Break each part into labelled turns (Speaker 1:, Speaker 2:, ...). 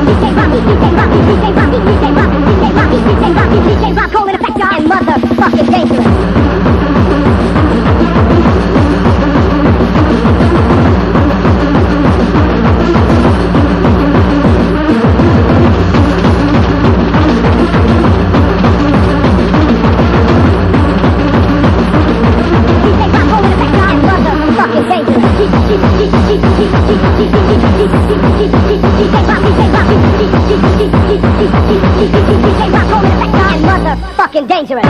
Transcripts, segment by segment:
Speaker 1: Stay
Speaker 2: rocky, stay rocky, stay rocky, stay rocky,
Speaker 1: stay rocky, stay rocky, stay rocky, stay rocky. dangerous.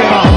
Speaker 1: Yeah!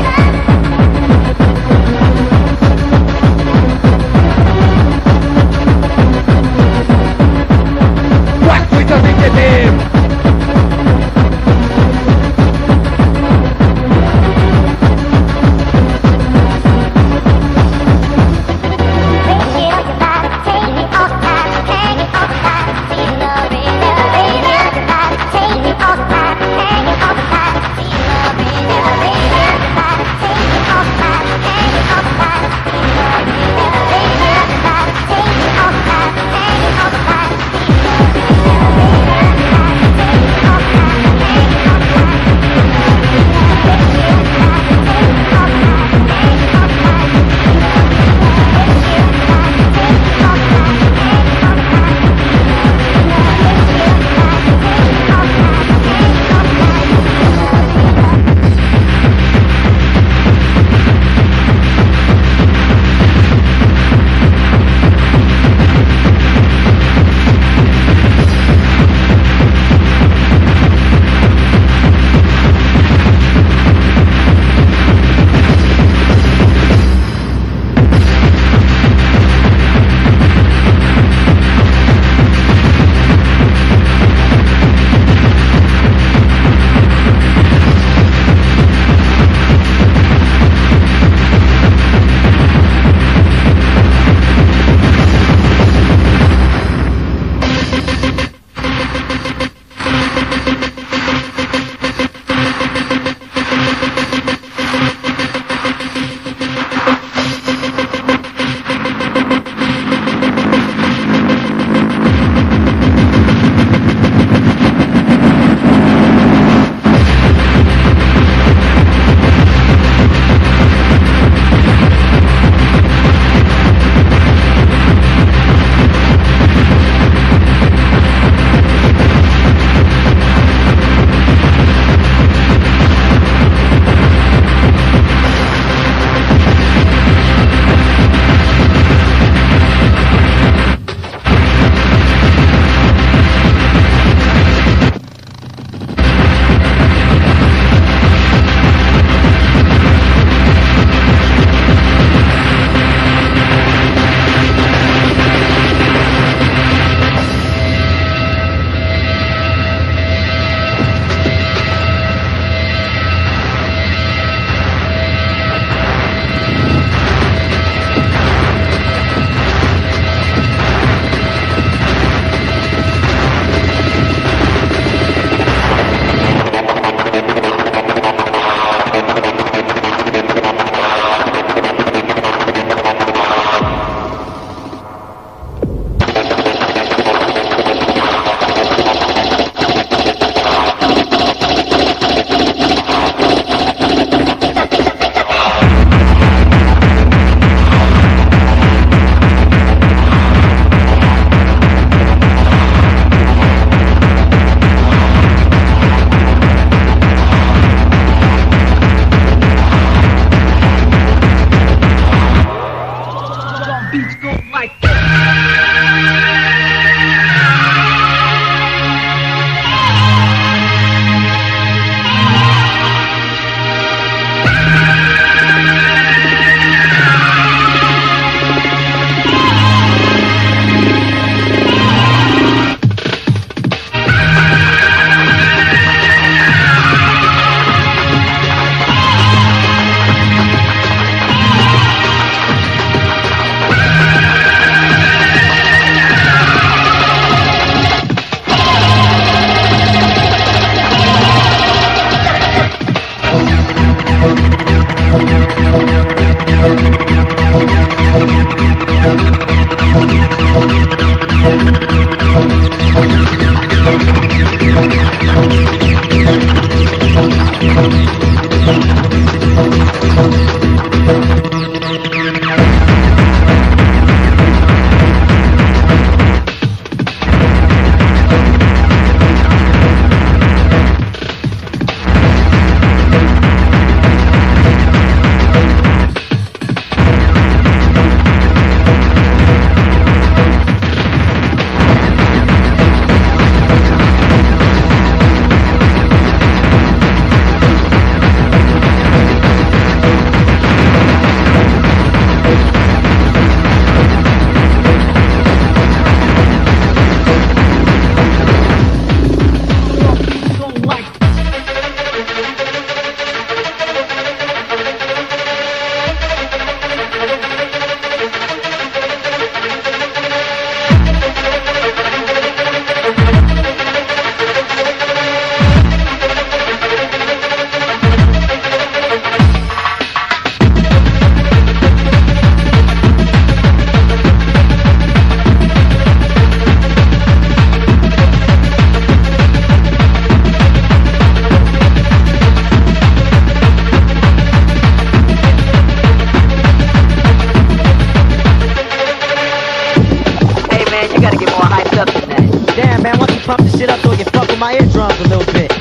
Speaker 2: gotta get more hyped up
Speaker 1: than that. Damn, man, why
Speaker 3: don't you pump this
Speaker 4: shit up so you fuck with my eardrums a little bit?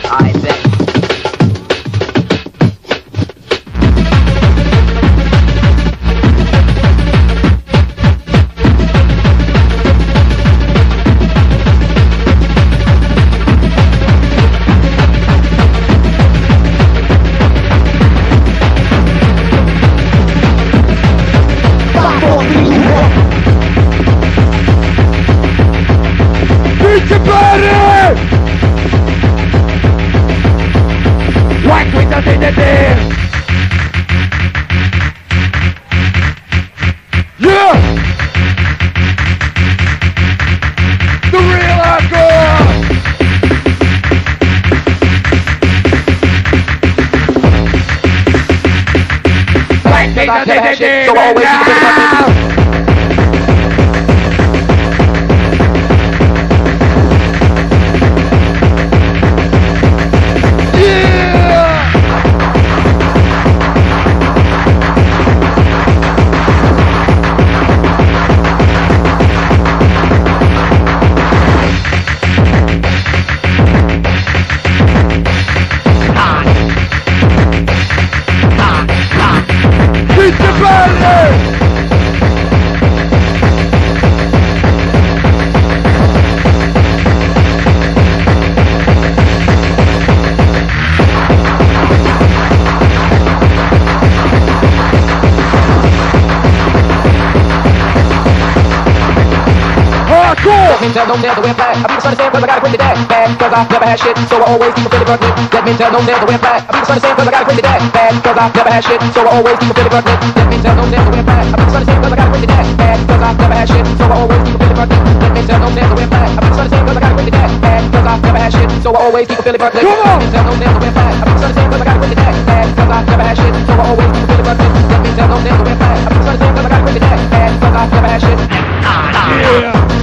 Speaker 1: With
Speaker 5: I don't dare to wear black. I be the son of Sam cause I gotta bring it back. Bad cause I never had shit, so I always keep a Philly Brooklyn. That means I don't dare to wear. I be the son of Sam cause I gotta bring it back. Bad cause I never had shit, so I always keep a Philly Brooklyn. That means I don't dare to wear. I be the son of Sam cause I gotta bring it back. Bad cause I never had shit, so I always keep a Philly Brooklyn. That means I don't dare to wear. I be the son of Sam cause I gotta bring it back. Bad cause I never had shit, so I always keep a Brooklyn.
Speaker 1: Come on!
Speaker 5: That means I don't dare to wear. I be the son of Sam cause I gotta bring it back. Bad cause I never had shit, so I always keep a Philly Brooklyn. That means I don't dare to wear. I be the son of Sam cause I gotta bring it back. Bad cause I never had shit.
Speaker 1: Yeah!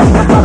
Speaker 2: Ha ha ha!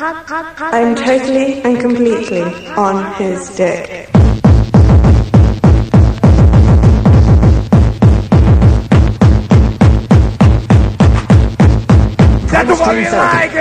Speaker 6: I'm totally and completely on his dick.
Speaker 1: That's what we like!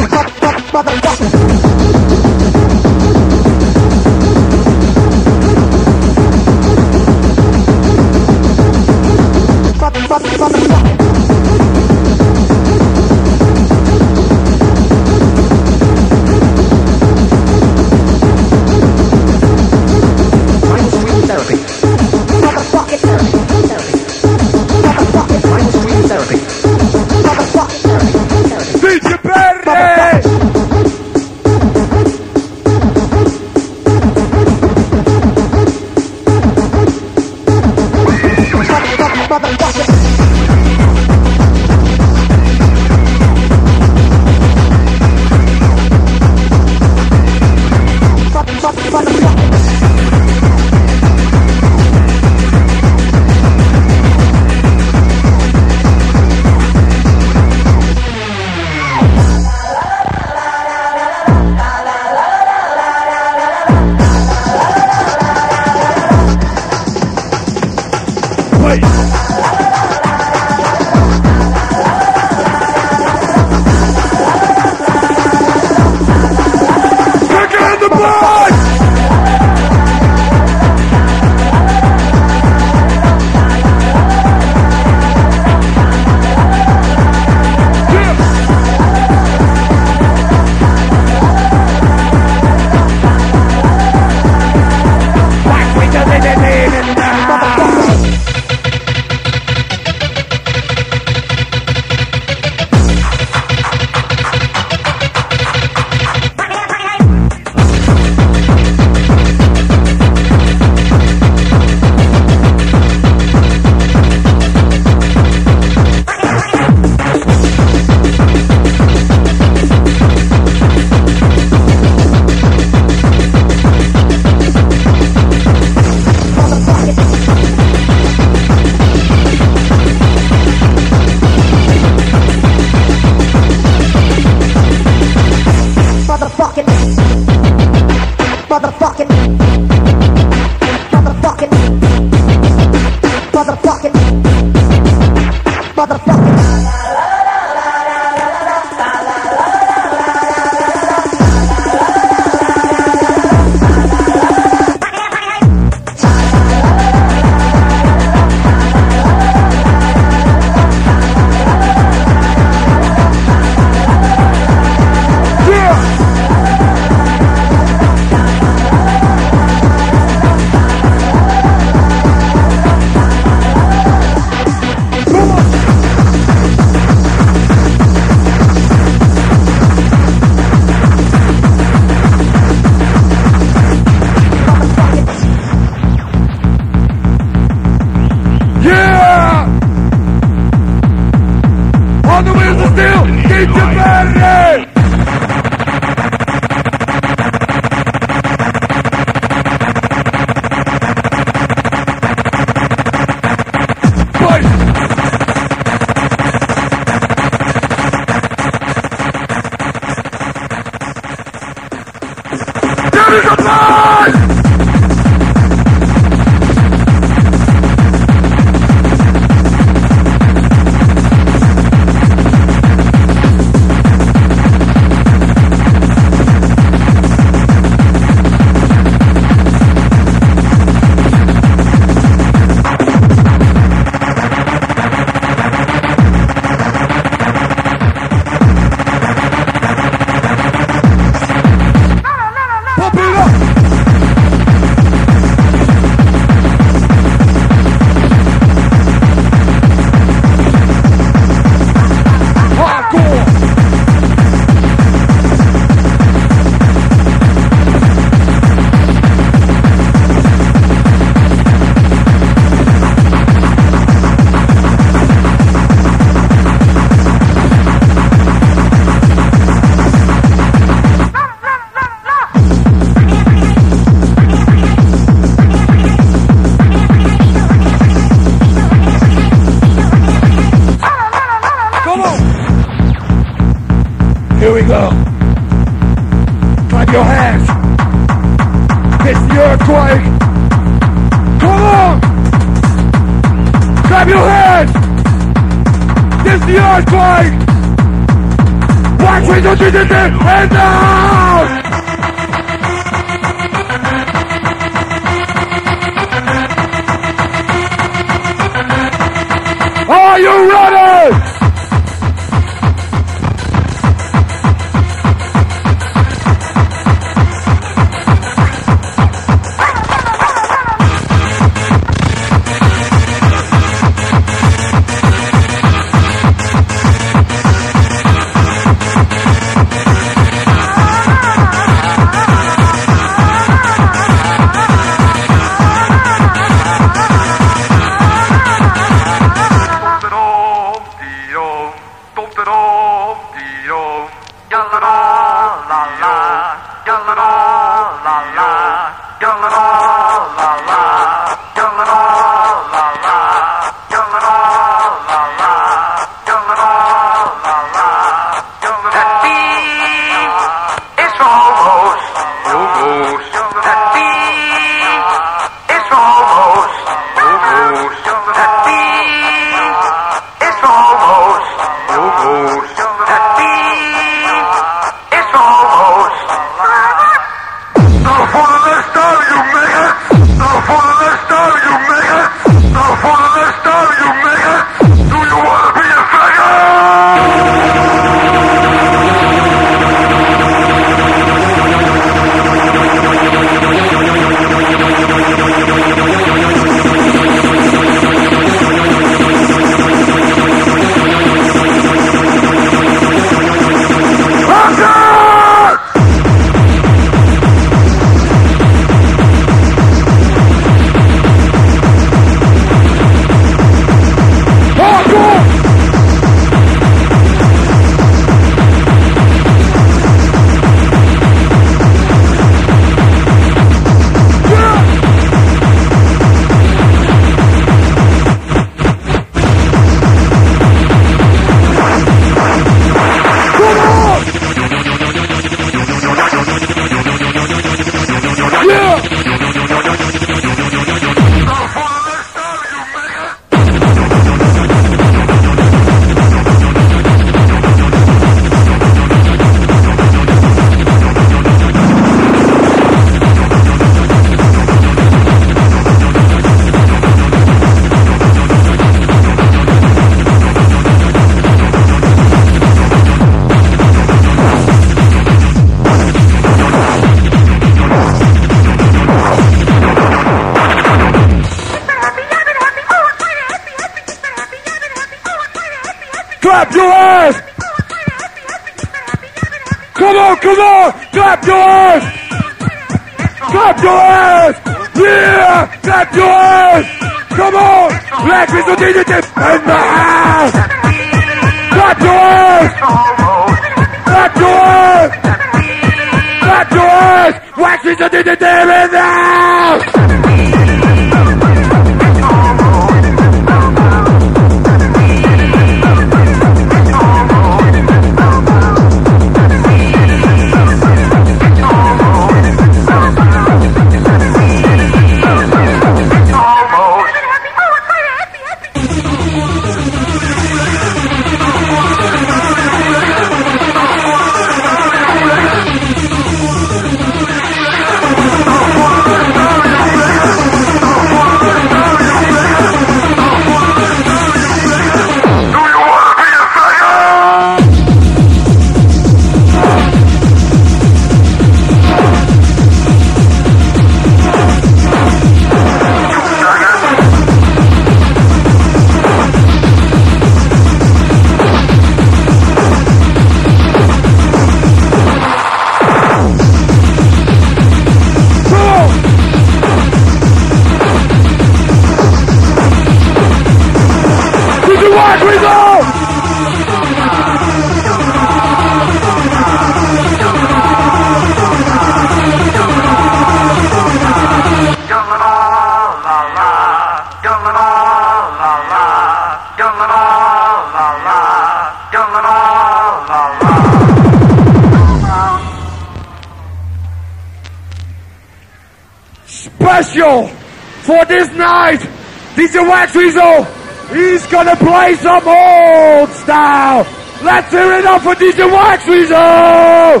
Speaker 1: DJ Waxweazle, he's gonna play some old style. Let's hear it up for DJ Waxweazle.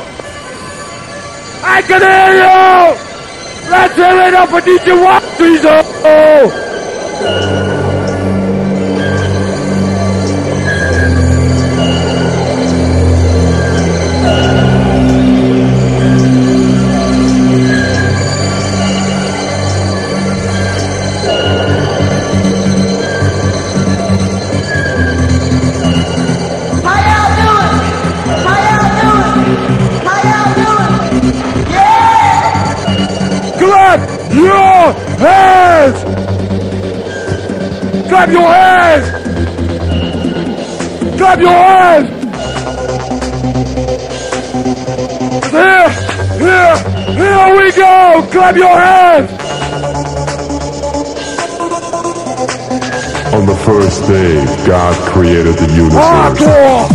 Speaker 1: I can hear you. Let's hear it up for DJ Waxweazle. Your hands! Clap your hands! Clap your hands! Here, here, here we go! Clap your hands!
Speaker 7: On the first day, God created the universe.
Speaker 1: Hardcore!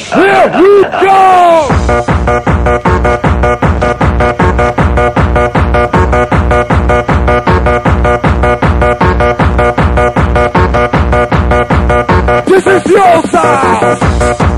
Speaker 1: Here we go! This is your style!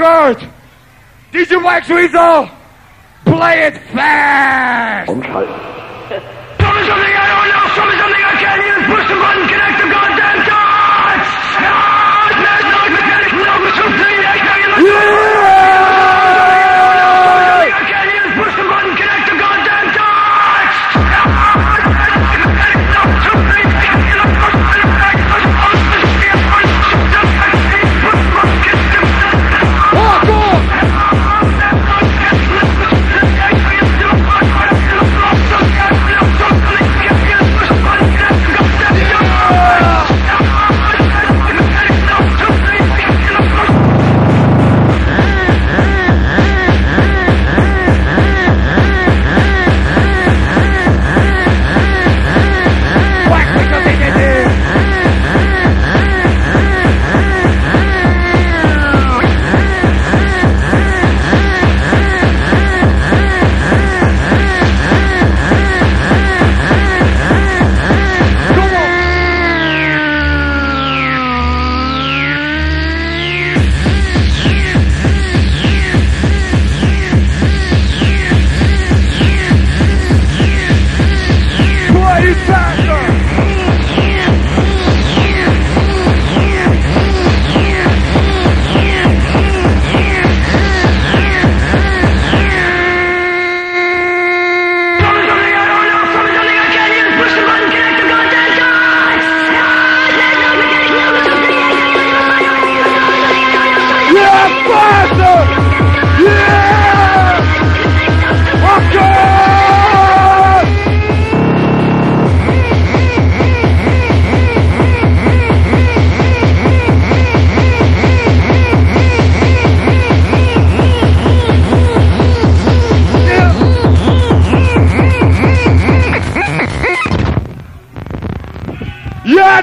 Speaker 1: Last record! Did you watch Weasel? Play it fast!
Speaker 7: Show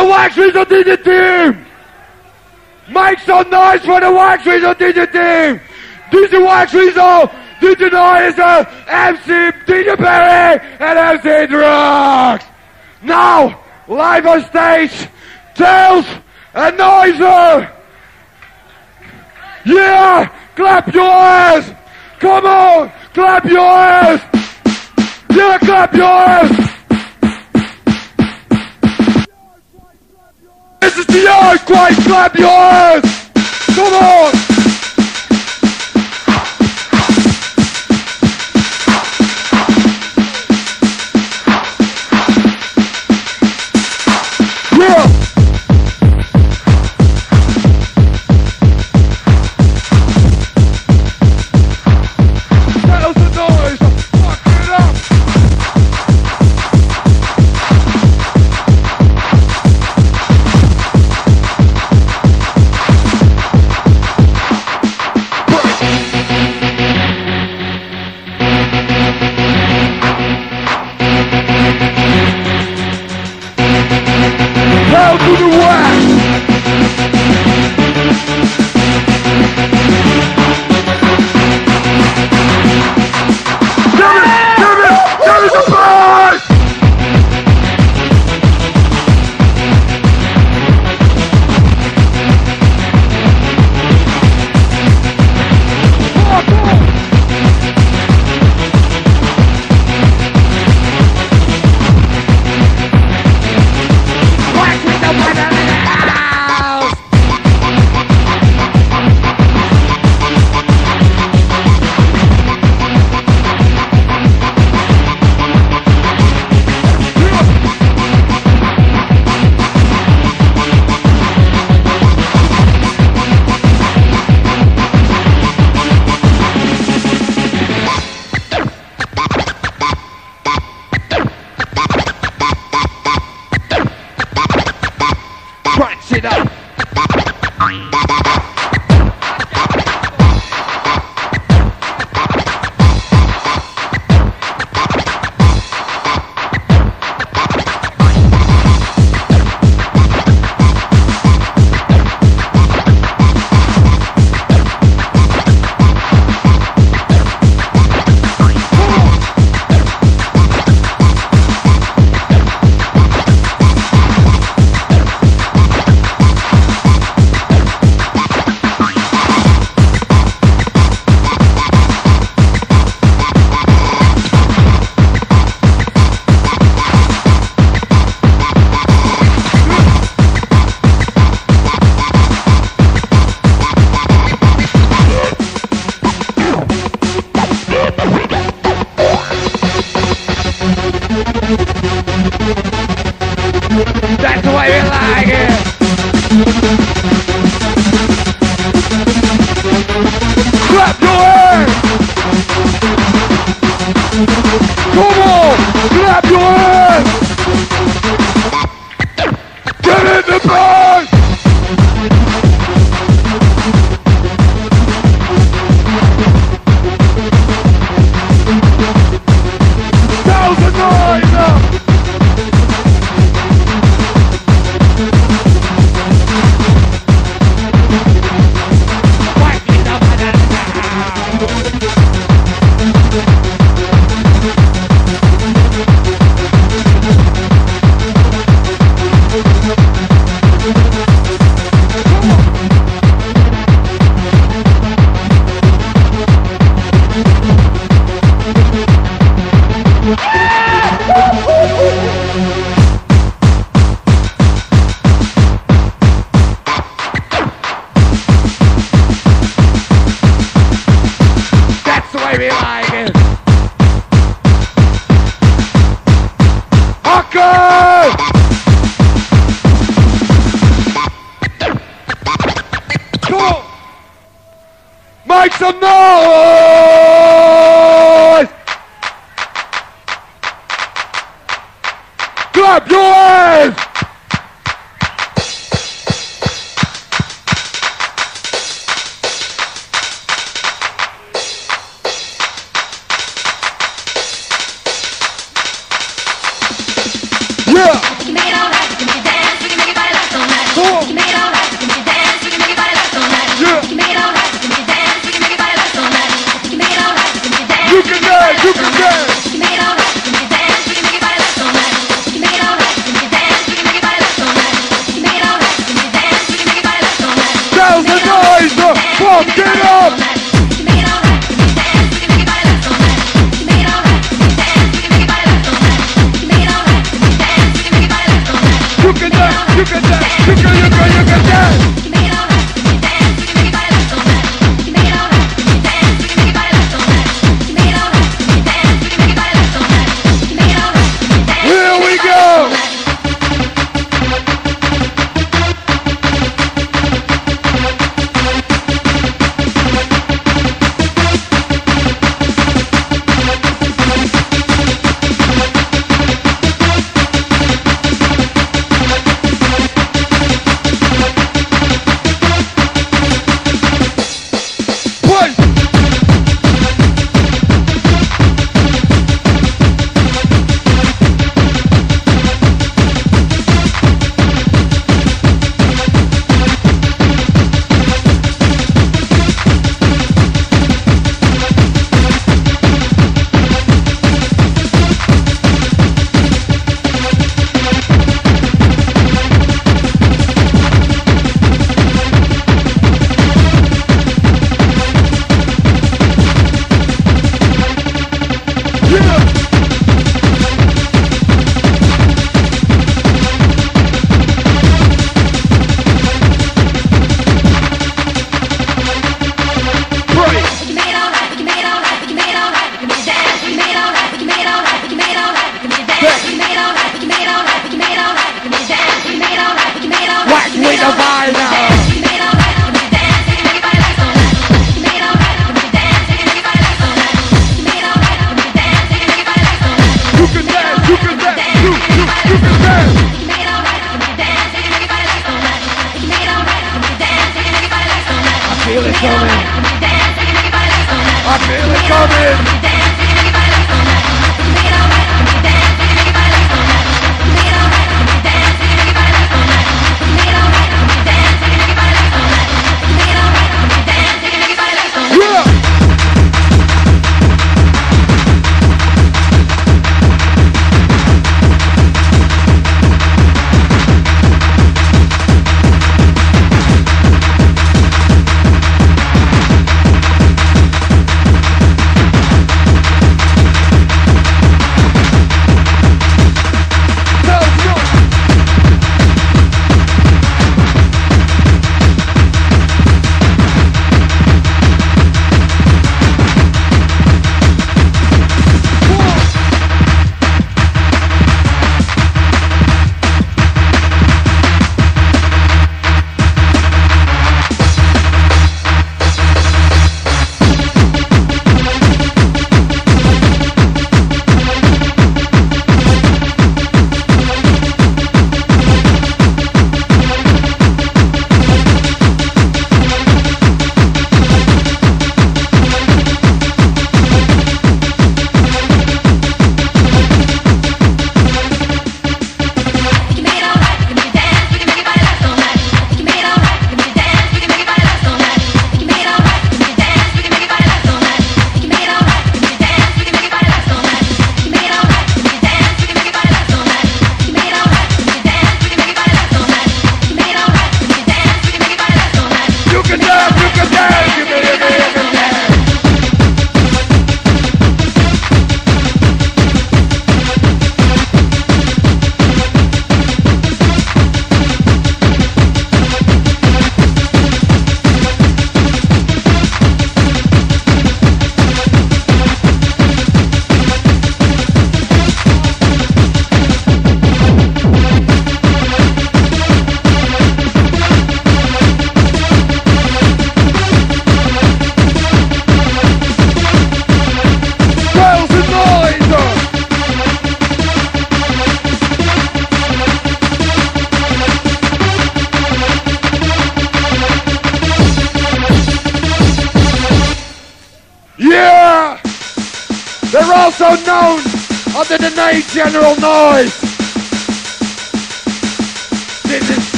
Speaker 7: the
Speaker 1: Waxweazle DJ team! Make some noise for the Waxweazle DJ team! DJ Waxweazle, DJ Noizer, MC DJ Perry, and MC Drugs! Now, live on stage, Tails and Noizer! Yeah! Clap your ass! Come on! Clap your ass! Yeah, clap your hands! This is the earthquake! Clap your hands! Come on!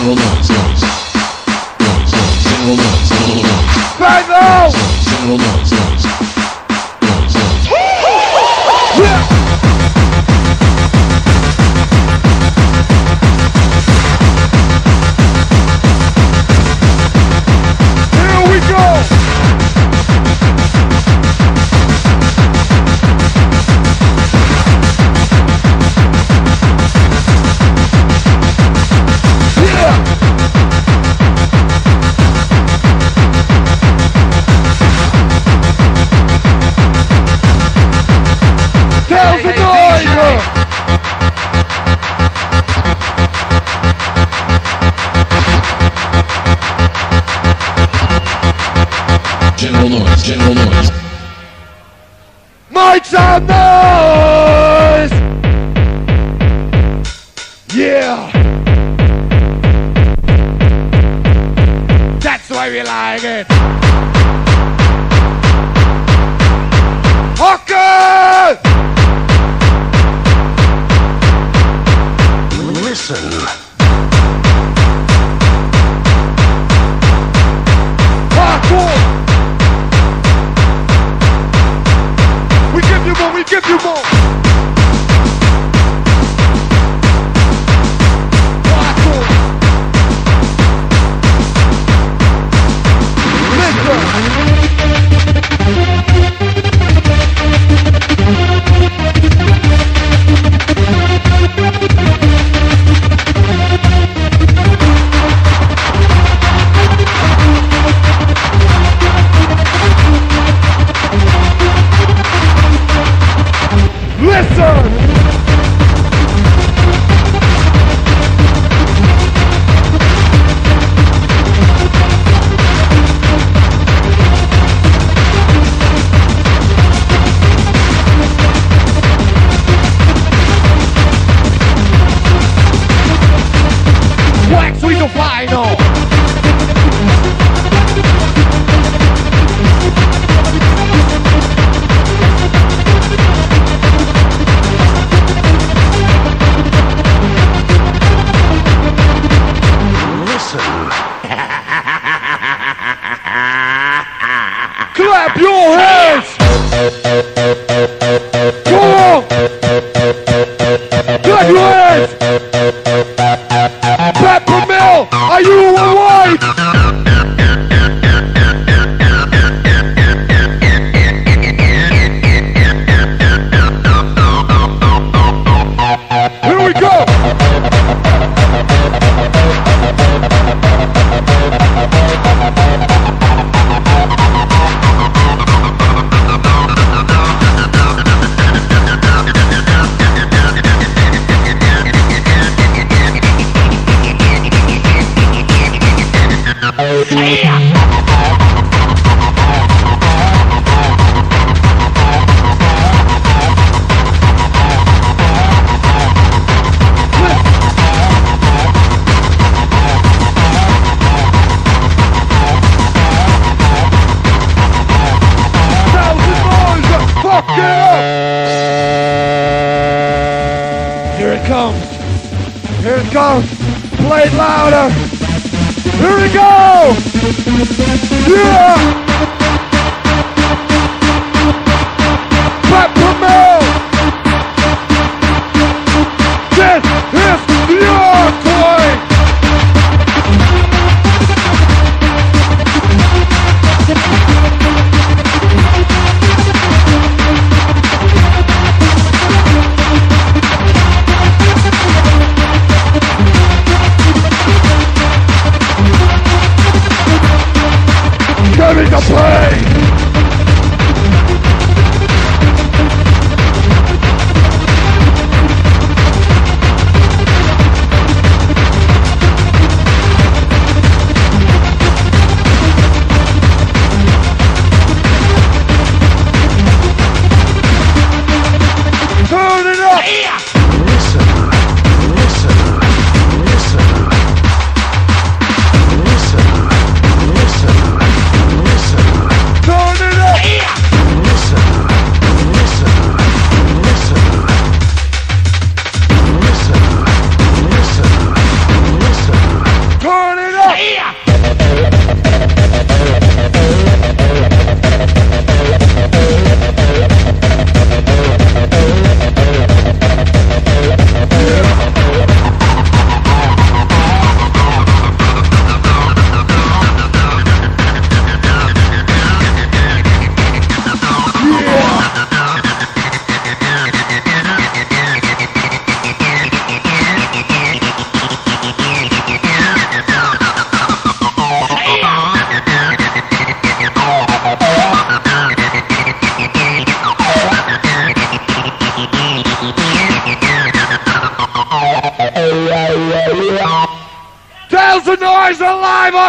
Speaker 1: single noise, noise, noise, noise, single noise, noise,
Speaker 8: noise, single noise,
Speaker 1: noise.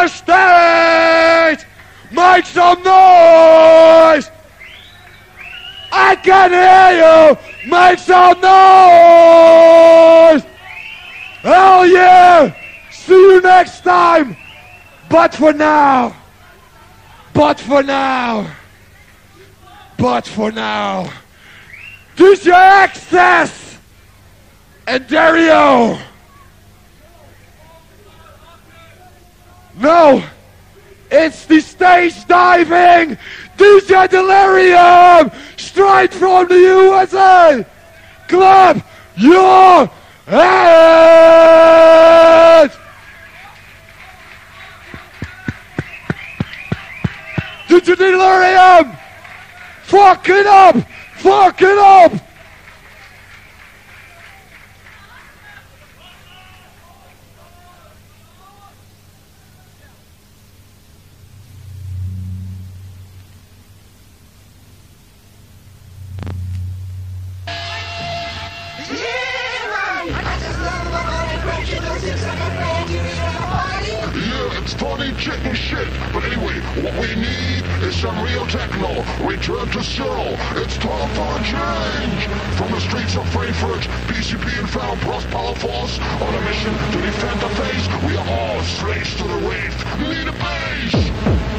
Speaker 8: State!
Speaker 1: Make some noise! I can hear you! Make some noise! Hell yeah! See you next time! But for now! But for now! But for now! DJ Access! And Dario! No, it's the stage diving DJ Delirium straight from the USA. Clap your hands. DJ Delirium, fuck it up, fuck it up.
Speaker 7: It's funny chicken shit. But anyway, what we need is some real techno. Return to zero. It's time for a change. From the streets of Frankfurt, PCP and found plus power force on a mission to defend the face. We are all slaves to the rave. Need a base.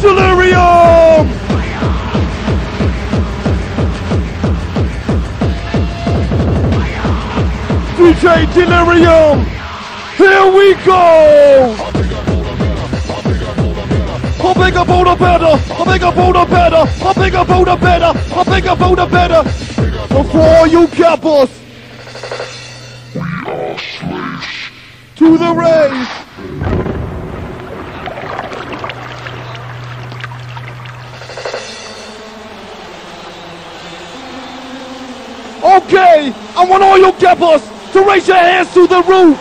Speaker 1: Delirium! DJ Delirium! Here we go! I beg a boulder better! I beg a boulder better! I beg a boulder better! I beg a boulder better! Before you cappers! To the race! Okay, I want all you gabbers to raise your hands to the roof.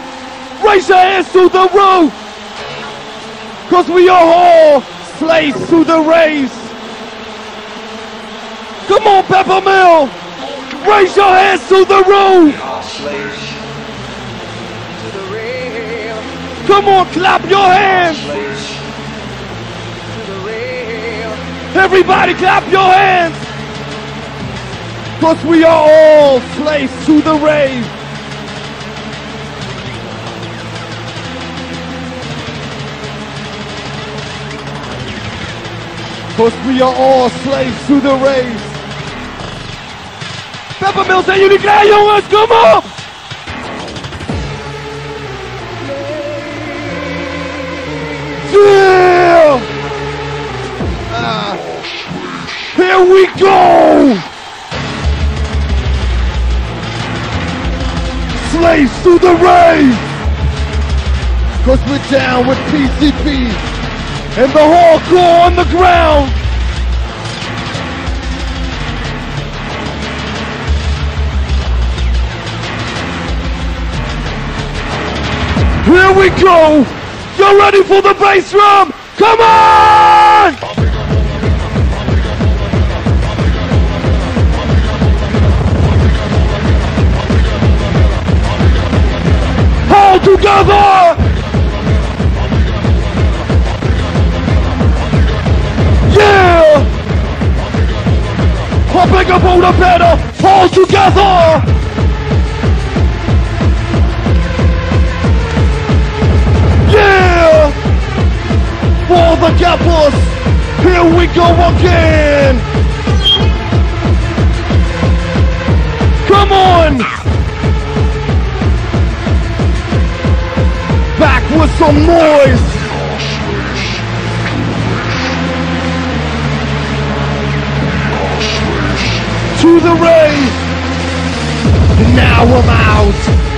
Speaker 1: Raise your hands to the roof. Cause we are all slaves to the race. Come on, Peppermill. Raise your hands to the roof. Come on, clap your hands. Everybody clap your hands. Cause we are all slaves to the rave. Cause we are all slaves to the rave. Peppermill zijn jullie klaar jongens? Kom op! Yeah! Ah. Here we go! Slaves to the rave! Cause we're down with PCP and the hardcore on the ground! Here we go! You're ready for the bass drum? Come on! All together! Yeah! Hopping up all the better, all together! Yeah! For the gabbers, here we go again! Come on! Back with some noise. To the race. Now I'm out.